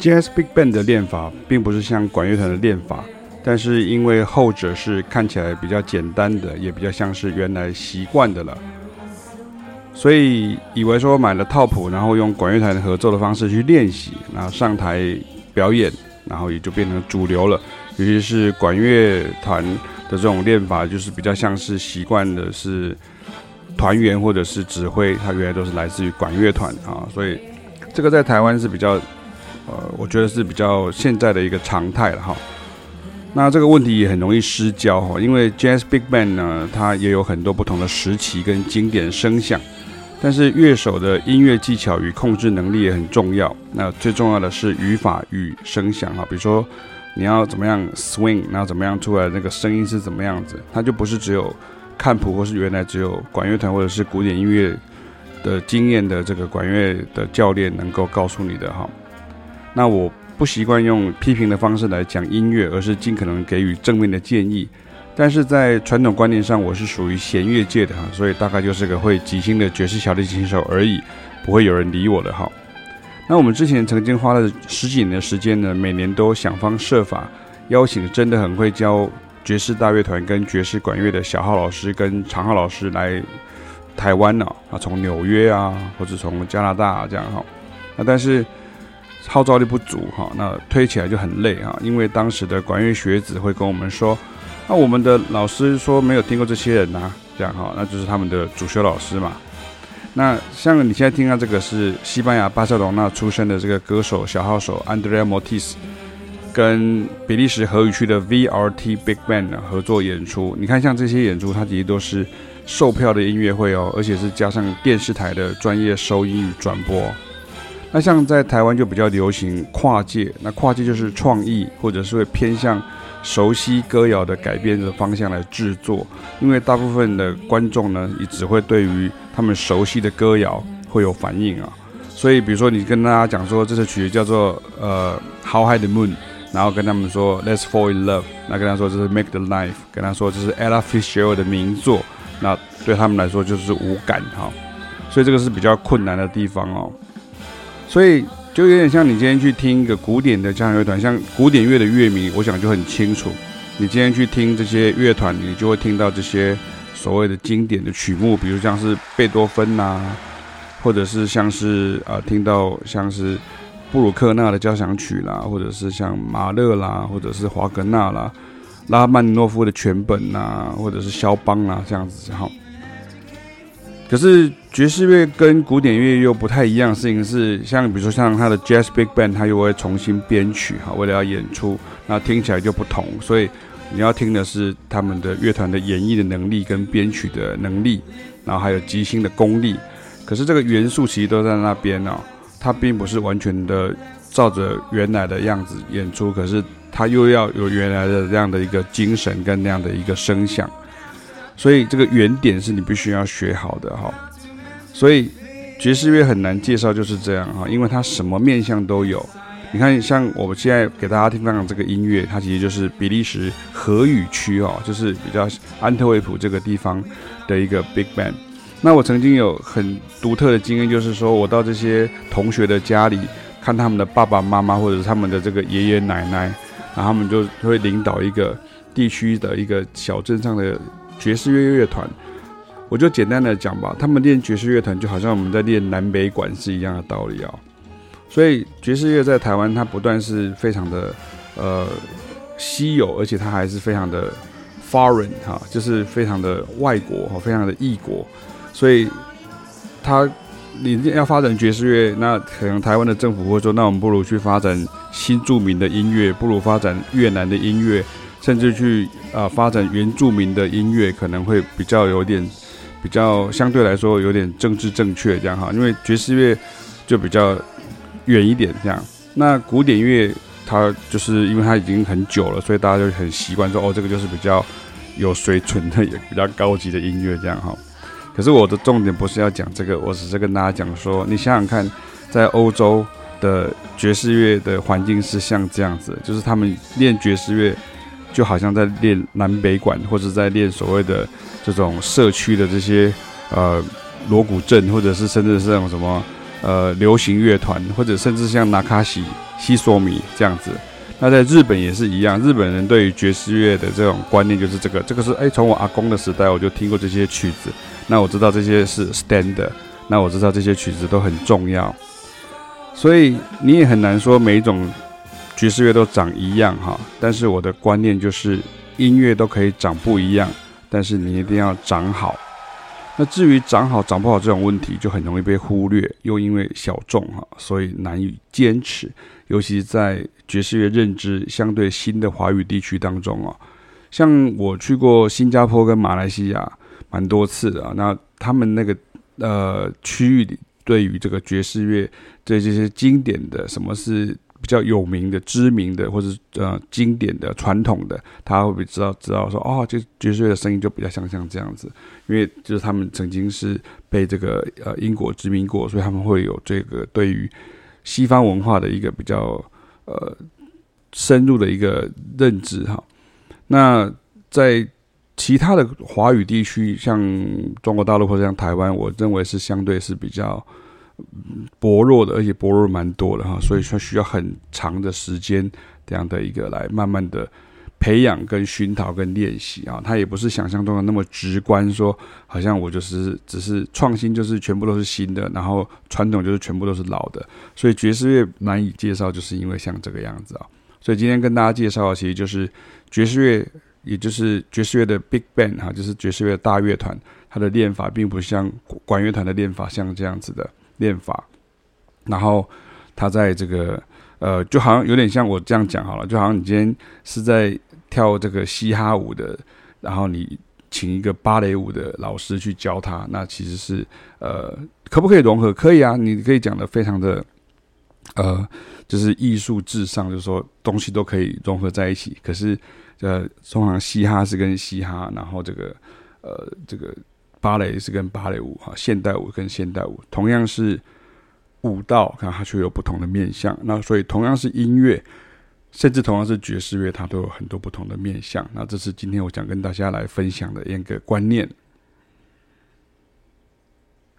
Jazz Big Band 的练法并不是像管乐团的练法，但是因为后者是看起来比较简单的，也比较像是原来习惯的了，所以以为说买了套谱，然后用管乐团合作的方式去练习，然后上台表演，然后也就变成主流了。尤其是管乐团的这种练法，就是比较像是习惯的是团员或者是指挥，他原来都是来自于管乐团啊，所以这个在台湾是比较。呃，我觉得是比较现在的一个常态了哈。那这个问题也很容易失焦哈，因为 Jazz Big Band 呢，它也有很多不同的时期跟经典声响，但是乐手的音乐技巧与控制能力也很重要。那最重要的是语法与声响哈，比如说你要怎么样 swing，然后怎么样出来那个声音是怎么样子，它就不是只有看谱或是原来只有管乐团或者是古典音乐的经验的这个管乐的教练能够告诉你的哈。那我不习惯用批评的方式来讲音乐，而是尽可能给予正面的建议。但是在传统观念上，我是属于弦乐界的哈，所以大概就是个会即兴的爵士小提琴手而已，不会有人理我的哈。那我们之前曾经花了十几年的时间呢，每年都想方设法邀请真的很会教爵士大乐团跟爵士管乐的小号老师跟长号老师来台湾呢啊，从纽约啊，或者从加拿大啊这样哈。那但是。号召力不足哈，那推起来就很累啊，因为当时的管乐学子会跟我们说，那我们的老师说没有听过这些人呐，这样哈，那就是他们的主修老师嘛。那像你现在听到这个是西班牙巴塞罗那出生的这个歌手小号手 Andrea Motis，跟比利时荷语区的 VRT Big Band 合作演出。你看像这些演出，它其实都是售票的音乐会哦，而且是加上电视台的专业收音与转播。那像在台湾就比较流行跨界，那跨界就是创意，或者是会偏向熟悉歌谣的改编的方向来制作，因为大部分的观众呢，也只会对于他们熟悉的歌谣会有反应啊。所以比如说你跟大家讲说这首曲子叫做呃 How High the Moon，然后跟他们说 Let's Fall in Love，那跟他说这是 Make the Life，跟他说这是 Ella Fitzgerald 的名作，那对他们来说就是无感哈。所以这个是比较困难的地方哦。所以就有点像你今天去听一个古典的交响乐团，像古典乐的乐迷，我想就很清楚。你今天去听这些乐团，你就会听到这些所谓的经典的曲目，比如像是贝多芬呐、或者是像是啊、听到像是布鲁克纳的交响曲啦，或者是像马勒啦，或者是华格纳啦，拉曼诺夫的全本呐，或者是肖邦啦，这样子哈。可是爵士乐跟古典乐又不太一样的事情是，像比如说像他的 Jazz Big Band，他又会重新编曲哈，为了要演出，那听起来就不同。所以你要听的是他们的乐团的演绎的能力跟编曲的能力，然后还有即兴的功力。可是这个元素其实都在那边哦，它并不是完全的照着原来的样子演出，可是它又要有原来的这样的一个精神跟那样的一个声响。所以这个原点是你必须要学好的哈，所以爵士乐很难介绍就是这样哈，因为它什么面向都有。你看，像我们现在给大家听到这个音乐，它其实就是比利时荷语区哦，就是比较安特卫普这个地方的一个 Big Band。那我曾经有很独特的经验，就是说我到这些同学的家里看他们的爸爸妈妈或者是他们的这个爷爷奶奶，然后他们就会领导一个地区的一个小镇上的。爵士乐乐团，我就简单的讲吧。他们练爵士乐团就好像我们在练南北管是一样的道理啊。所以爵士乐在台湾，它不但是非常的呃稀有，而且它还是非常的 foreign 哈，就是非常的外国哈，非常的异国。所以它你要发展爵士乐，那可能台湾的政府会说，那我们不如去发展新著名的音乐，不如发展越南的音乐。甚至去啊、发展原住民的音乐，可能会比较有点，比较相对来说有点政治正确这样哈，因为爵士乐就比较远一点这样。那古典音乐它就是因为它已经很久了，所以大家就很习惯说哦，这个就是比较有水准的，也比较高级的音乐这样哈。可是我的重点不是要讲这个，我只是跟大家讲说，你想想看，在欧洲的爵士乐的环境是像这样子，就是他们练爵士乐。就好像在练南北管，或者在练所谓的这种社区的这些呃锣鼓阵，或者是甚至是那种什么呃流行乐团，或者甚至像纳卡西、西索米这样子。那在日本也是一样，日本人对于爵士乐的这种观念就是这个，这个是哎，从我阿公的时代我就听过这些曲子，那我知道这些是 standard，那我知道这些曲子都很重要，所以你也很难说每一种爵士乐都长一样哈。但是我的观念就是音乐都可以长不一样，但是你一定要长好。那至于长好长不好这种问题，就很容易被忽略，又因为小众哈，所以难以坚持。尤其在爵士乐认知相对新的华语地区当中哦，像我去过新加坡跟马来西亚蛮多次的啊，那他们那个呃区域里对于这个爵士乐对这些经典的什么是？较有名的、知名的，或者呃经典的、传统的，他会不会知道知道说哦，就爵士乐的声音就比较像像这样子，因为就是他们曾经是被这个呃英国殖民过，所以他们会有这个对于西方文化的一个比较呃深入的一个认知哈。那在其他的华语地区，像中国大陆或者像台湾，我认为是相对是比较。薄弱的，而且薄弱蛮多的哈，所以说需要很长的时间这样的一个来慢慢的培养、跟熏陶、跟练习啊。它也不是想象中的那么直观，说好像我就是只是创新，就是全部都是新的，然后传统就是全部都是老的。所以爵士乐难以介绍，就是因为像这个样子啊。所以今天跟大家介绍的，其实就是爵士乐，也就是爵士乐的 Big Band 哈，就是爵士乐大乐团，它的练法并不像管乐团的练法像这样子的。练法，然后他在这个呃，就好像有点像我这样讲好了，就好像你今天是在跳这个嘻哈舞的，然后你请一个芭蕾舞的老师去教他，那其实是呃，可不可以融合？可以啊，你可以讲的非常的呃，就是艺术至上，就是说东西都可以融合在一起。可是呃，通常嘻哈是跟嘻哈，然后这个呃，这个。芭蕾是跟芭蕾舞哈，现代舞跟现代舞同样是舞蹈，看它却有不同的面相。那所以同样是音乐，甚至同样是爵士乐，它都有很多不同的面相。那这是今天我想跟大家来分享的一个观念。